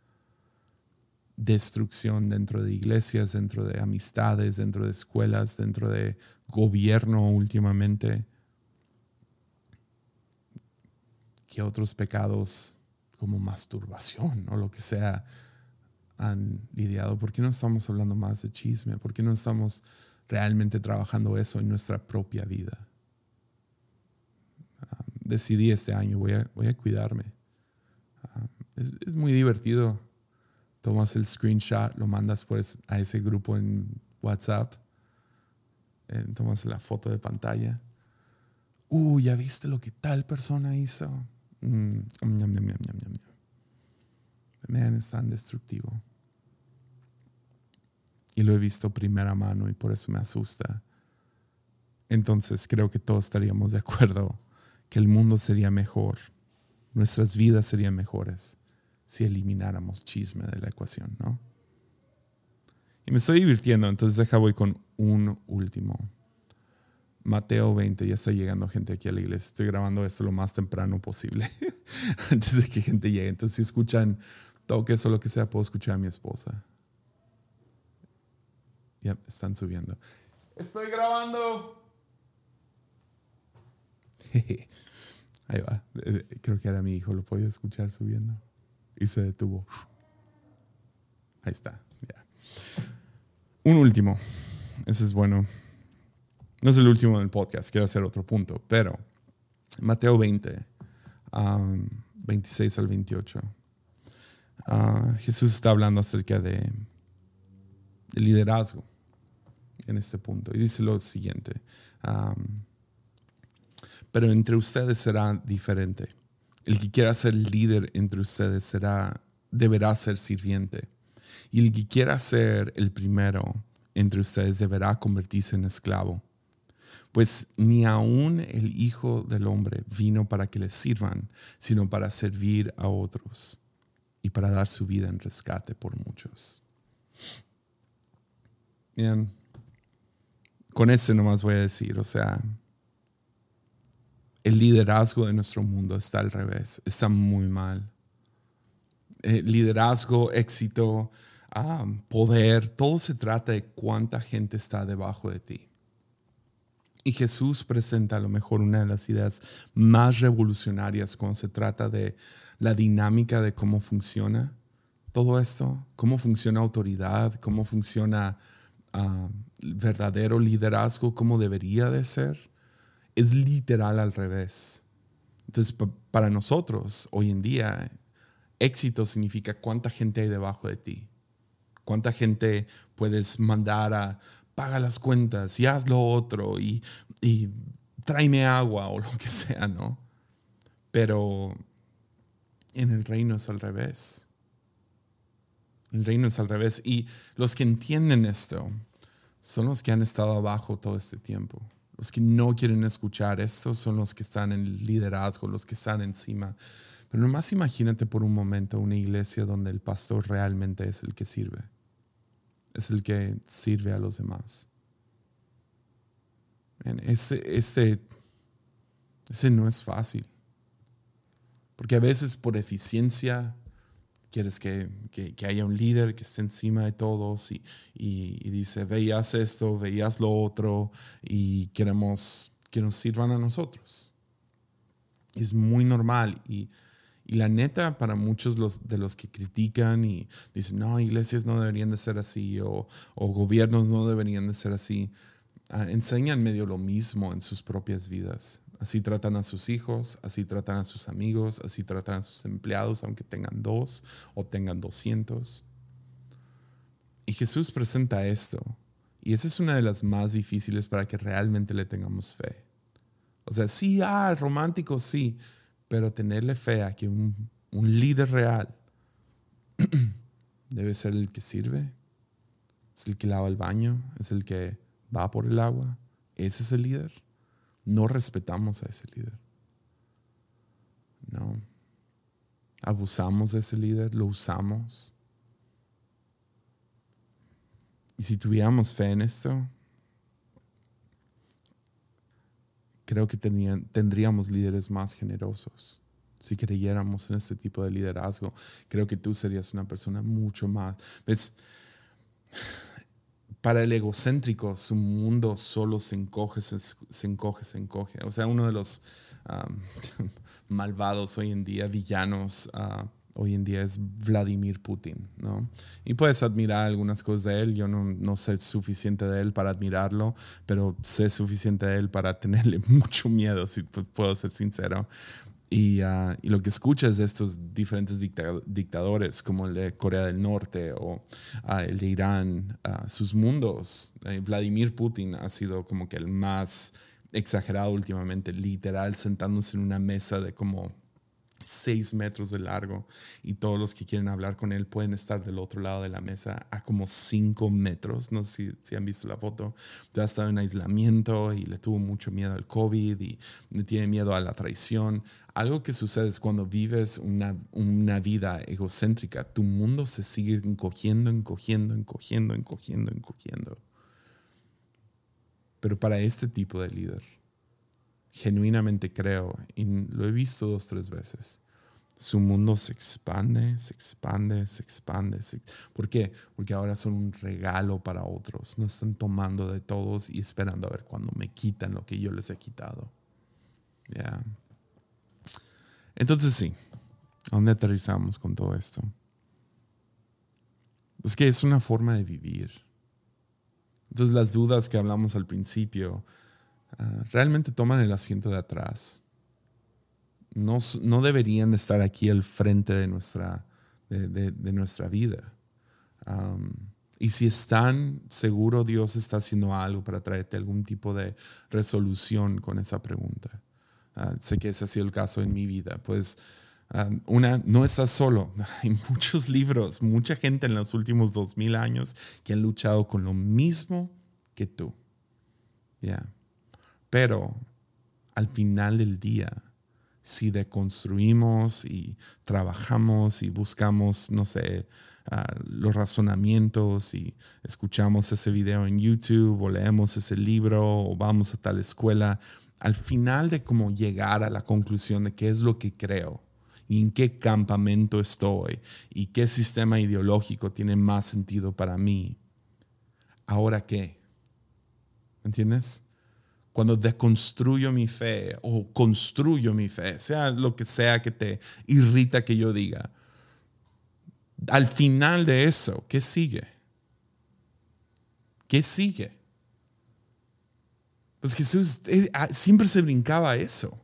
destrucción dentro de iglesias, dentro de amistades, dentro de escuelas, dentro de gobierno últimamente, que otros pecados como masturbación o lo que sea han lidiado? ¿Por qué no estamos hablando más de chisme? ¿Por qué no estamos realmente trabajando eso en nuestra propia vida? Ah, decidí este año, voy a, voy a cuidarme. Ah, Es, muy divertido. Tomas el screenshot, lo mandas pues a ese grupo en WhatsApp. Eh, tomas la foto de pantalla. Uh, ya viste lo que tal persona hizo. Mm, es tan destructivo. Y lo he visto primera mano y por eso me asusta. Entonces creo que todos estaríamos de acuerdo que el mundo sería mejor, nuestras vidas serían mejores si elimináramos chisme de la ecuación, ¿no? Y me estoy divirtiendo, entonces deja voy con un último. Mateo 20, ya está llegando gente aquí a la iglesia. Estoy grabando esto lo más temprano posible, antes de que gente llegue. Entonces, si escuchan toques o lo que sea, puedo escuchar a mi esposa. Ya están subiendo. Estoy grabando. Ahí va. Eh, creo que era mi hijo, lo podía escuchar subiendo. Y se detuvo. Ahí está. Ya. Un último. Ese es bueno. No es el último del podcast, quiero hacer otro punto, pero Mateo 20, 26 al 28. Ah, Jesús está hablando acerca de, de, liderazgo en este punto y dice lo siguiente pero entre ustedes será diferente. El que quiera ser líder entre ustedes será, deberá ser sirviente. Y el que quiera ser el primero entre ustedes deberá convertirse en esclavo. Pues ni aun el Hijo del Hombre vino para que le sirvan, sino para servir a otros y para dar su vida en rescate por muchos. Bien, con ese nomás voy a decir, o sea, el liderazgo de nuestro mundo está al revés, está muy mal. Eh, liderazgo, éxito, poder, todo se trata de cuánta gente está debajo de ti. Y Jesús presenta a lo mejor una de las ideas más revolucionarias cuando se trata de la dinámica de cómo funciona todo esto, cómo funciona autoridad, cómo funciona ah, verdadero liderazgo, cómo debería de ser es literal al revés. Entonces, para nosotros, hoy en día, éxito significa cuánta gente hay debajo de ti. Cuánta gente puedes mandar a paga las cuentas y haz lo otro y, tráeme agua o lo que sea, ¿no? Pero en el reino es al revés. El reino es al revés. Y los que entienden esto son los que han estado abajo todo este tiempo. Los que no quieren escuchar esto son los que están en liderazgo, los que están encima. Pero nomás imagínate por un momento una iglesia donde el pastor realmente es el que sirve. Es el que sirve a los demás. Este, este, ese no es fácil. Porque a veces por eficiencia quieres que, haya un líder que esté encima de todos y, dice, veías esto, veías lo otro y queremos que nos sirvan a nosotros. Es muy normal y, la neta para muchos de los que critican y dicen, no, iglesias no deberían de ser así o, o gobiernos no deberían de ser así, ah, enseñan medio lo mismo en sus propias vidas. Así tratan a sus hijos, así tratan a sus amigos, así tratan a sus empleados, aunque tengan dos o tengan doscientos. Y Jesús presenta esto. Y esa es una de las más difíciles para que realmente le tengamos fe. O sea, sí, ah, romántico, sí, pero tenerle fe a que un, un líder real debe ser el que sirve, es el que lava el baño, es el que va por el agua. Ese es el líder no respetamos a ese líder. No. Abusamos de ese líder, lo usamos. Y si tuviéramos fe en esto, creo que tendríamos líderes más generosos. Si creyéramos en este tipo de liderazgo, creo que tú serías una persona mucho más. ¿Ves? para el egocéntrico su mundo solo se encoge, se, encoge, se encoge. O sea, uno de los malvados hoy en día, villanos ah, hoy en día es Vladimir Putin, ¿no? Y puedes admirar algunas cosas de él, yo no, sé suficiente de él para admirarlo, pero sé suficiente de él para tenerle mucho miedo, si puedo ser sincero. Y, ah, y, lo que escuchas de estos diferentes dictadores, como el de Corea del Norte o ah, el de Irán, ah, sus mundos, eh, Vladimir Putin ha sido como que el más exagerado últimamente, literal, sentándose en una mesa de como seis metros de largo y todos los que quieren hablar con él pueden estar del otro lado de la mesa a como cinco metros. No sé si, han visto la foto. Ya estado en aislamiento y le tuvo mucho miedo al COVID y tiene miedo a la traición. Algo que sucede es cuando vives una, una vida egocéntrica, tu mundo se sigue encogiendo, encogiendo, encogiendo, encogiendo, encogiendo. Pero para este tipo de líder, genuinamente creo, y lo he visto dos, tres veces, su mundo se expande, se expande, se expande. ¿Por qué? Porque ahora son un regalo para otros. No están tomando de todos y esperando a ver cuando me quitan lo que yo les he quitado. Ya. Entonces sí, ¿a dónde aterrizamos con todo esto? Es que es una forma de vivir. Entonces las dudas que hablamos al principio, Ah, realmente toman el asiento de atrás. No, no, deberían de estar aquí al frente de nuestra, de, nuestra vida. y si están, seguro Dios está haciendo algo para traerte algún tipo de resolución con esa pregunta. Ah, sé que ese ha sido el caso en mi vida. Pues una, no estás solo. Hay muchos libros, mucha gente en los últimos dos mil años que han luchado con lo mismo que tú. Ya. Pero al final del día, si deconstruimos y trabajamos y buscamos, no sé, ah, los razonamientos y escuchamos ese video en YouTube o leemos ese libro o vamos a tal escuela, al final de cómo llegar a la conclusión de qué es lo que creo y en qué campamento estoy y qué sistema ideológico tiene más sentido para mí, ¿ahora qué? ¿Entiendes? Cuando deconstruyo mi fe o construyo mi fe, sea lo que sea que te irrita que yo diga, al final de eso, ¿qué sigue? ¿Qué sigue? Pues Jesús eh, ah, siempre se brincaba eso.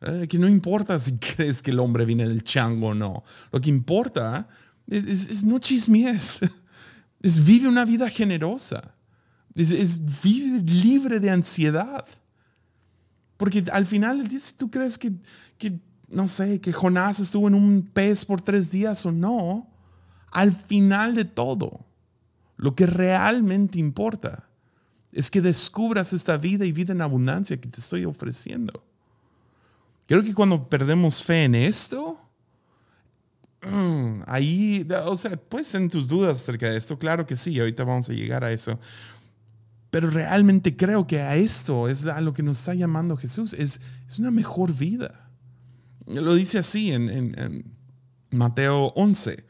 Eh, que no importa si crees que el hombre viene del chango o no. Lo que importa es, es no chismies. Es vive una vida generosa. Es, vivir libre de ansiedad. Porque al final si tú crees que, que, no sé, que Jonás estuvo en un pez por tres días o no, al final de todo, lo que realmente importa es que descubras esta vida y vida en abundancia que te estoy ofreciendo. Creo que cuando perdemos fe en esto, mm, ahí, o sea, puedes tener tus dudas acerca de esto, claro que sí, ahorita vamos a llegar a eso, pero realmente creo que a esto es a lo que nos está llamando Jesús, es, es una mejor vida. Lo dice así en, Mateo 11.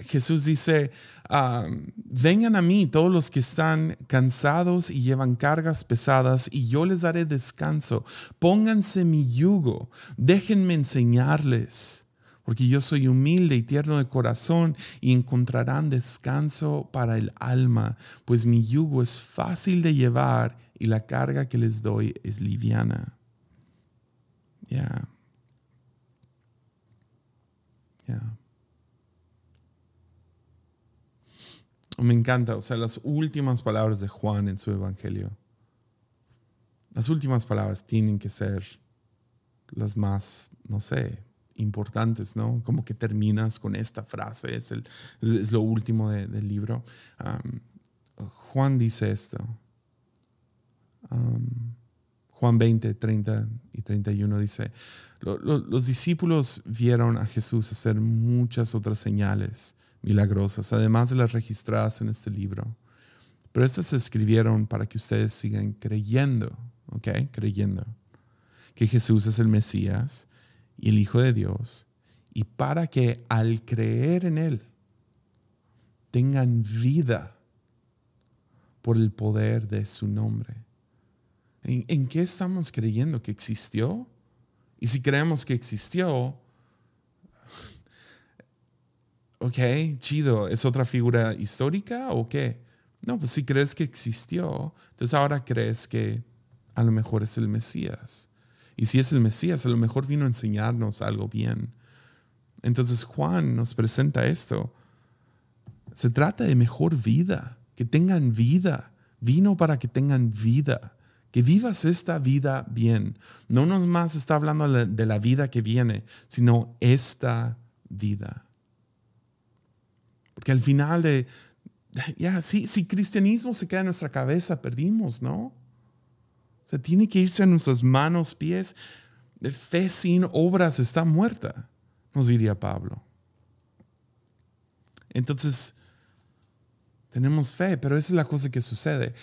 Jesús dice, ah, vengan a mí todos los que están cansados y llevan cargas pesadas y yo les daré descanso. Pónganse mi yugo, déjenme enseñarles porque yo soy humilde y tierno de corazón y encontrarán descanso para el alma, pues mi yugo es fácil de llevar y la carga que les doy es liviana. Ya. Ya. Me encanta, o sea, las últimas palabras de Juan en su evangelio. Las últimas palabras tienen que ser las más, no sé, importantes, ¿no? Como que terminas con esta frase, es, el, es lo último del libro. Juan dice esto. Juan 20, 30 y 31 dice, los discípulos vieron a Jesús hacer muchas otras señales milagrosas, además de las registradas en este libro. Pero estas se escribieron para que ustedes sigan creyendo, ¿ok? Creyendo que Jesús es el Mesías, y el Hijo de Dios, y para que al creer en Él tengan vida por el poder de su nombre. ¿En, qué estamos creyendo? ¿Que existió? Y si creemos que existió, ok, chido, ¿es otra figura histórica o qué? No, pues si crees que existió, entonces ahora crees que a lo mejor es el Mesías. Y si es el Mesías, a lo mejor vino a enseñarnos algo bien. Entonces Juan nos presenta esto. Se trata de mejor vida, que tengan vida. Vino para que tengan vida, que vivas esta vida bien. No más está hablando de la vida que viene, sino esta vida. Porque al final de, ya, si, si cristianismo se queda en nuestra cabeza, perdimos, ¿no? O sea, tiene que irse a nuestras manos, pies. Fe sin obras está muerta, nos diría Pablo. Entonces, tenemos fe, pero esa es la cosa que sucede.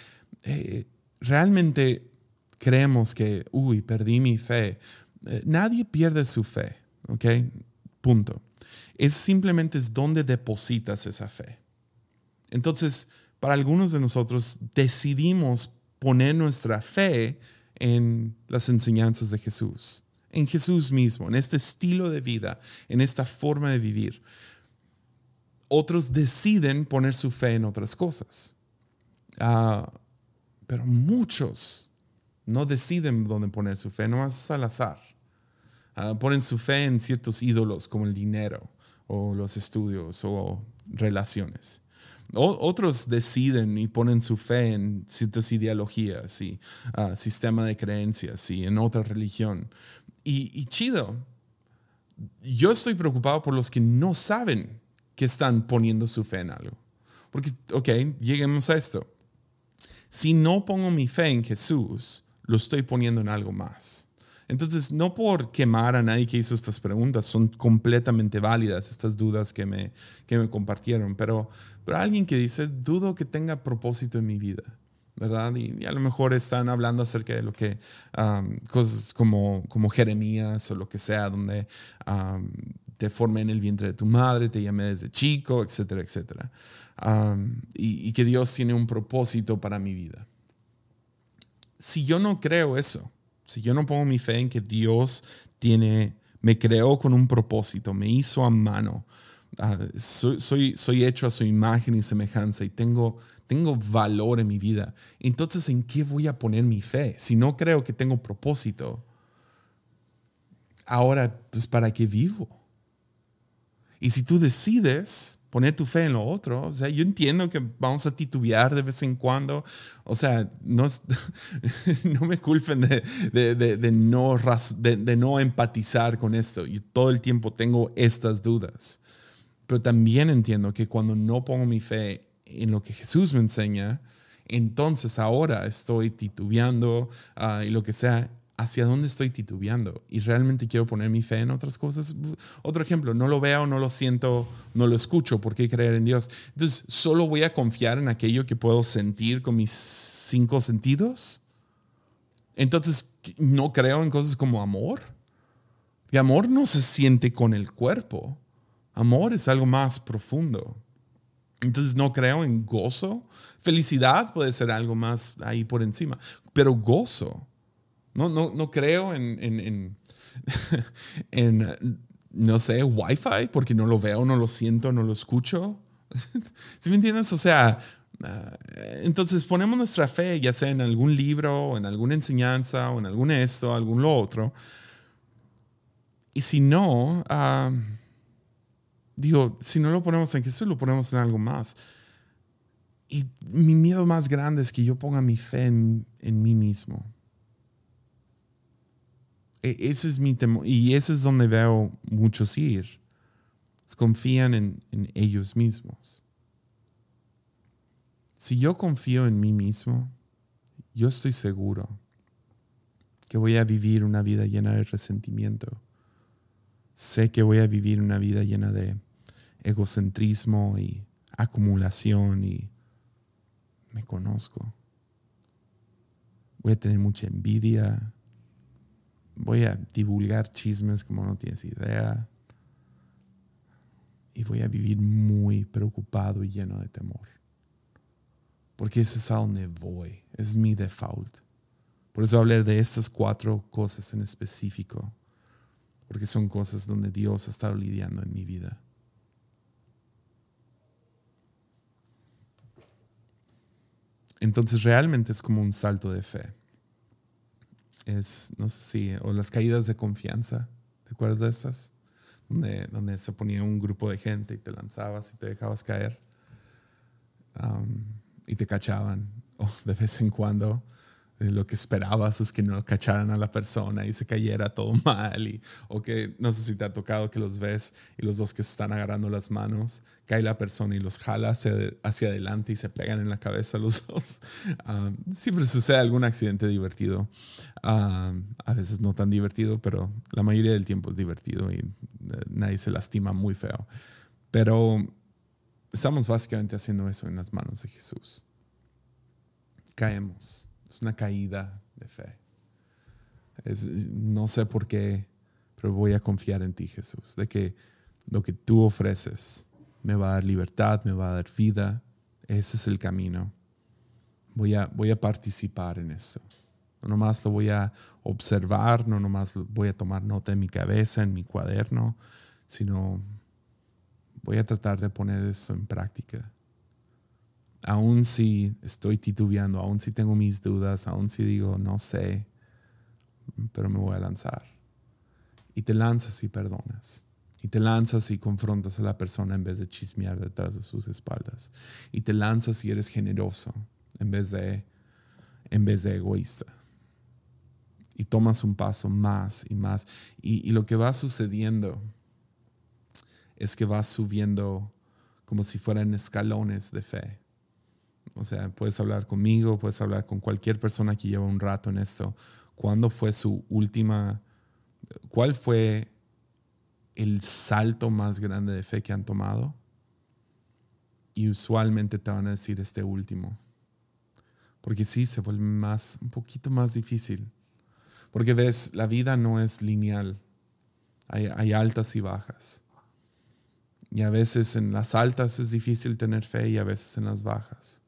Eh, realmente creemos que, uy, perdí mi fe. Eh, nadie pierde su fe, ¿ok? Punto. Es simplemente es donde depositas esa fe. Entonces, para algunos de nosotros decidimos poner nuestra fe en las enseñanzas de Jesús, en Jesús mismo, en este estilo de vida, en esta forma de vivir otros deciden poner su fe en otras cosas. Ah, pero muchos no deciden dónde poner su fe, no es al azar. Ah, ponen su fe en ciertos ídolos como el dinero o los estudios o relaciones. Otros deciden y ponen su fe en ciertas ideologías y uh, sistema de creencias y en otra religión. Y, y chido, yo estoy preocupado por los que no saben que están poniendo su fe en algo. Porque, ok, lleguemos a esto. Si no pongo mi fe en Jesús, lo estoy poniendo en algo más. Entonces, no por quemar a nadie que hizo estas preguntas, son completamente válidas estas dudas que me, que me compartieron, pero, pero alguien que dice, dudo que tenga propósito en mi vida, ¿verdad? Y, a lo mejor están hablando acerca de lo que, cosas como, como Jeremías o lo que sea, donde te formé en el vientre de tu madre, te llamé desde chico, etcétera, etcétera. y, que Dios tiene un propósito para mi vida. Si yo no creo eso, si yo no pongo mi fe en que Dios tiene, me creó con un propósito, me hizo a mano, ah, soy, soy, soy, hecho a su imagen y semejanza y tengo, tengo valor en mi vida, entonces ¿en qué voy a poner mi fe? Si no creo que tengo propósito, ahora, pues ¿para qué vivo? Y si tú decides poner tu fe en lo otro, o sea, yo entiendo que vamos a titubear de vez en cuando, o sea, no, no me culpen de, de, de, no, de, no empatizar con esto. Yo todo el tiempo tengo estas dudas, pero también entiendo que cuando no pongo mi fe en lo que Jesús me enseña, entonces ahora estoy titubeando ah, y lo que sea, hacia dónde estoy titubeando y realmente quiero poner mi fe en otras cosas. Otro ejemplo, no lo veo, no lo siento, no lo escucho, ¿por qué creer en Dios? Entonces, ¿solo voy a confiar en aquello que puedo sentir con mis cinco sentidos? Entonces, ¿no creo en cosas como amor? Y amor no se siente con el cuerpo. Amor es algo más profundo. Entonces no creo en gozo. Felicidad puede ser algo más ahí por encima, pero gozo no, no, no creo en, en, en, no sé, Wi-Fi, porque no lo veo, no lo siento, no lo escucho. ¿Sí me entiendes? O sea, ah, entonces ponemos nuestra fe, ya sea en algún libro, en alguna enseñanza, o en algún esto, algún lo otro. Y si no, ah, digo, si no lo ponemos en Jesús, lo ponemos en algo más. Y mi miedo más grande es que yo ponga mi fe en, en mí mismo. E, ese es mi temor. Y ese es donde veo muchos ir. Confían en, en ellos mismos. Si yo confío en mí mismo, yo estoy seguro que voy a vivir una vida llena de resentimiento. Sé que voy a vivir una vida llena de egocentrismo y acumulación y me conozco. Voy a tener mucha envidia, voy a divulgar chismes como no tienes idea. Y voy a vivir muy preocupado y lleno de temor. Porque ese es a donde voy. Es mi default. Por eso hablé de estas cuatro cosas en específico. Porque son cosas donde Dios ha estado lidiando en mi vida. Entonces realmente es como un salto de fe. Es, no sé si, o las caídas de confianza. ¿Te acuerdas de estas? Donde, donde se ponía un grupo de gente y te lanzabas y te dejabas caer. y te cachaban, de vez en cuando lo que esperabas es que no cacharan a la persona y se cayera todo mal. Y, o que no sé si te ha tocado que los ves y los dos que se están agarrando las manos, cae la persona y los jala hacia, hacia adelante y se pegan en la cabeza los dos. Ah, siempre sucede algún accidente divertido. Ah, a veces no tan divertido, pero la mayoría del tiempo es divertido y eh, nadie se lastima muy feo. Pero estamos básicamente haciendo eso en las manos de Jesús. Caemos es una caída de fe. no sé por qué, pero voy a confiar en ti, Jesús, de que lo que tú ofreces me va a dar libertad, me va a dar vida. Ese es el camino. Voy a, voy a participar en eso. No nomás lo voy a observar, no nomás voy a tomar nota en mi cabeza, en mi cuaderno, sino voy a tratar de poner eso en práctica aún si estoy titubeando, aún si tengo mis dudas, aún si digo, no sé, pero me voy a lanzar. Y te lanzas y perdonas. Y te lanzas y confrontas a la persona en vez de chismear detrás de sus espaldas. Y te lanzas y eres generoso en vez de, en vez de egoísta. Y tomas un paso más y más. Y, y lo que va sucediendo es que vas subiendo como si fueran escalones de fe o sea, puedes hablar conmigo, puedes hablar con cualquier persona que lleva un rato en esto. ¿Cuándo fue su última, cuál fue el salto más grande de fe que han tomado? Y usualmente te van a decir este último. Porque sí, se vuelve más, un poquito más difícil. Porque ves, la vida no es lineal. Hay, hay altas y bajas. Y a veces en las altas es difícil tener fe y a veces en las bajas.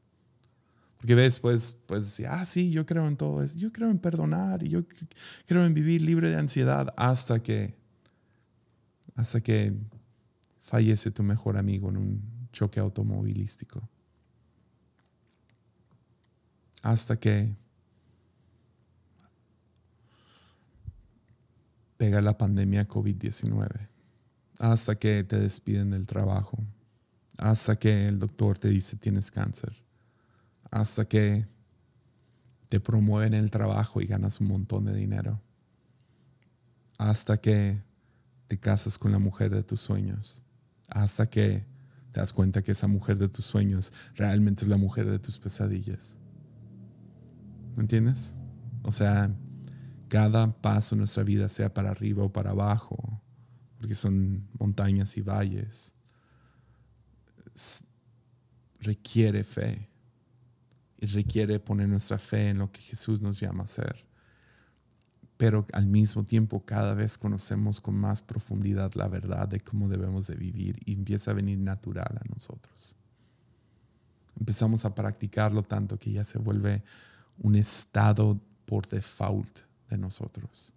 Porque ves, pues, pues, ah, sí, yo creo en todo eso. Yo creo en perdonar y yo creo en vivir libre de ansiedad hasta que, hasta que fallece tu mejor amigo en un choque automovilístico. Hasta que pega la pandemia COVID-19. Hasta que te despiden del trabajo. Hasta que el doctor te dice tienes cáncer hasta que te promueven el trabajo y ganas un montón de dinero. Hasta que te casas con la mujer de tus sueños. Hasta que te das cuenta que esa mujer de tus sueños realmente es la mujer de tus pesadillas. ¿Me entiendes? O sea, cada paso en nuestra vida, sea para arriba o para abajo, porque son montañas y valles, requiere fe y requiere poner nuestra fe en lo que Jesús nos llama a hacer. Pero al mismo tiempo cada vez conocemos con más profundidad la verdad de cómo debemos de vivir y empieza a venir natural a nosotros. Empezamos a practicarlo tanto que ya se vuelve un estado por default de nosotros.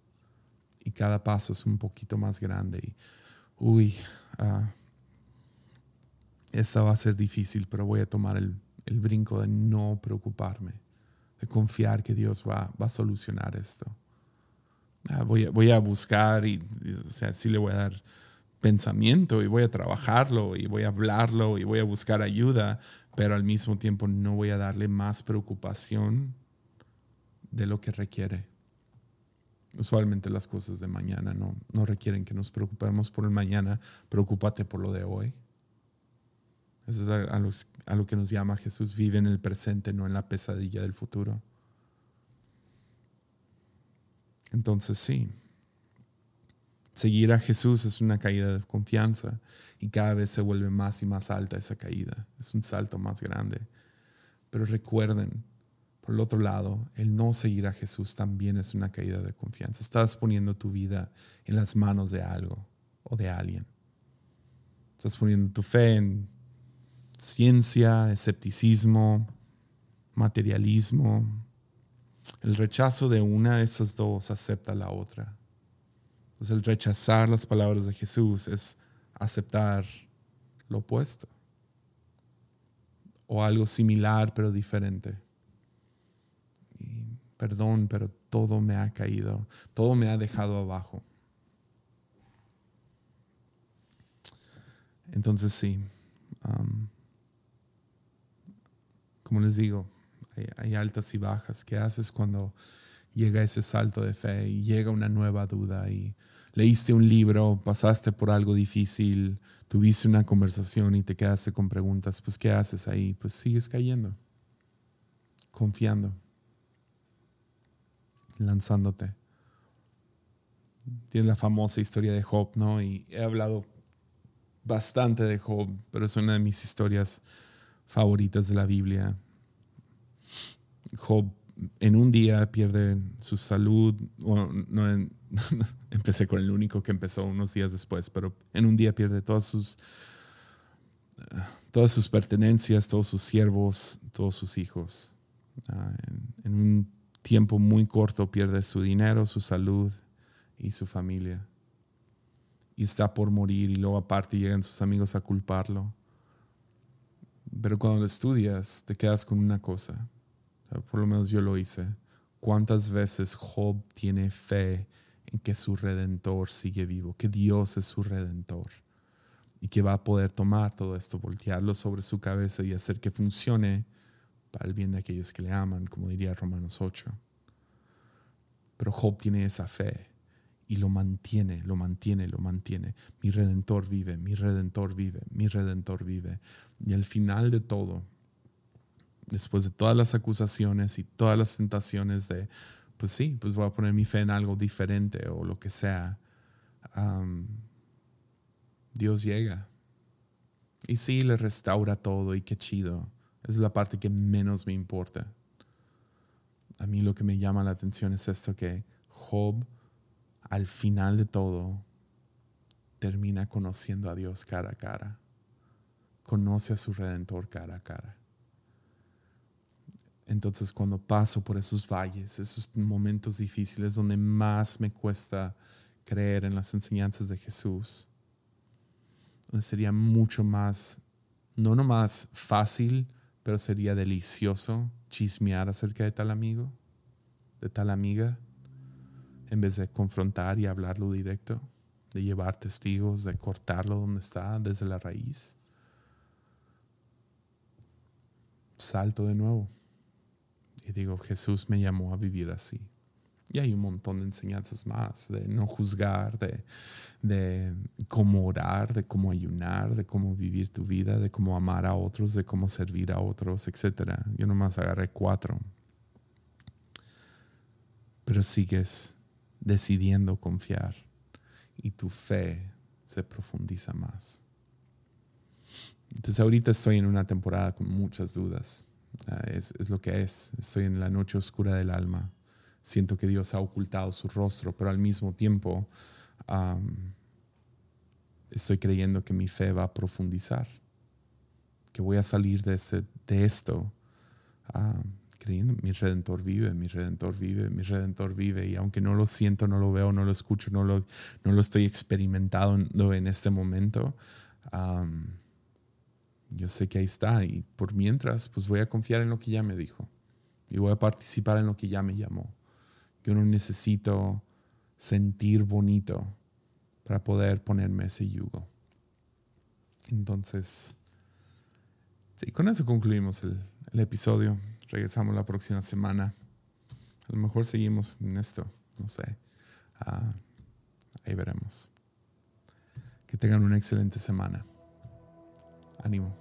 Y cada paso es un poquito más grande. Y, uy, uh, esta va a ser difícil, pero voy a tomar el el brinco de no preocuparme, de confiar que Dios va, va a solucionar esto. Ah, voy, a, buscar y, o sea, sí le voy a dar pensamiento y voy a trabajarlo y voy a hablarlo y voy a buscar ayuda, pero al mismo tiempo no voy a darle más preocupación de lo que requiere. Usualmente las cosas de mañana no, no requieren que nos preocupemos por el mañana, preocúpate por lo de hoy. Eso es a, lo que nos llama Jesús. Vive en el presente, no en la pesadilla del futuro. Entonces sí, seguir a Jesús es una caída de confianza y cada vez se vuelve más y más alta esa caída. Es un salto más grande. Pero recuerden, por el otro lado, el no seguir a Jesús también es una caída de confianza. Estás poniendo tu vida en las manos de algo o de alguien. Estás poniendo tu fe en ciencia, escepticismo, materialismo. El rechazo de una de esas dos acepta la otra. Entonces el rechazar las palabras de Jesús es aceptar lo opuesto o algo similar pero diferente. perdón, pero todo me ha caído, todo me ha dejado abajo. Entonces sí, como les digo, hay, altas y bajas. ¿Qué haces cuando llega ese salto de fe y llega una nueva duda y leíste un libro, pasaste por algo difícil, tuviste una conversación y te quedaste con preguntas? Pues ¿qué haces ahí? Pues sigues cayendo, confiando lanzándote. Tienes la famosa historia de Job, ¿no? Y he hablado bastante de Job, pero es una de mis historias favoritas de la Biblia. Job en un día pierde su salud, no, empecé con el único que empezó unos días después, pero en un día pierde todas sus, todas sus pertenencias, todos sus siervos, todos sus hijos. Ah, en un tiempo muy corto pierde su dinero, su salud y su familia. Y está por morir y luego aparte llegan sus amigos a culparlo. Pero cuando lo estudias te quedas con una cosa. Por lo menos yo lo hice. ¿Cuántas veces Job tiene fe en que su redentor sigue vivo, que Dios es su redentor y que va a poder tomar todo esto, voltearlo sobre su cabeza y hacer que funcione para el bien de aquellos que le aman, como diría Romanos 8. Pero Job tiene esa fe y lo mantiene, lo mantiene, lo mantiene. Mi redentor vive, mi redentor vive, mi redentor vive. Y al final de todo, después de todas las acusaciones y todas las tentaciones de, pues sí, pues voy a poner mi fe en algo diferente o lo que sea, Dios llega. Y sí, le restaura todo y qué chido es la parte que menos me importa. A mí lo que me llama la atención es esto que Job, al final de todo, termina conociendo a Dios cara a cara. Conoce a su redentor cara a cara. Entonces cuando paso por esos valles, esos momentos difíciles donde más me cuesta creer en las enseñanzas de Jesús, sería mucho más, no nomás fácil, pero sería delicioso chismear acerca de tal amigo, de tal amiga, en vez de confrontar y hablarlo directo, de llevar testigos, de cortarlo donde está, desde la raíz. Salto de nuevo digo, Jesús me llamó a vivir así. Y hay un montón de enseñanzas más, de no juzgar, de, de cómo orar, de cómo ayunar, de cómo vivir tu vida, de cómo amar a otros, de cómo servir a otros, etc. Yo nomás agarré cuatro. Pero sigues decidiendo confiar y tu fe se profundiza más. Entonces ahorita estoy en una temporada con muchas dudas. Ah, es, es lo que es. Estoy en la noche oscura del alma siento que Dios ha ocultado su rostro, pero al mismo tiempo estoy creyendo que mi fe va a profundizar, que voy a salir de, este, de esto creyendo, mi redentor vive, mi redentor vive, mi redentor vive, y aunque no lo siento, no lo veo, no lo escucho, no lo, no lo estoy experimentando en este momento, yo sé que ahí está, y por mientras, pues voy a confiar en lo que ya me dijo, y voy a participar en lo que ya me llamó. Yo no necesito sentir bonito para poder ponerme ese yugo. Entonces, sí, con eso concluimos el, episodio. Regresamos la próxima semana. A lo mejor seguimos en esto, no sé. Ah, ahí veremos. Que tengan una excelente semana. Ánimo.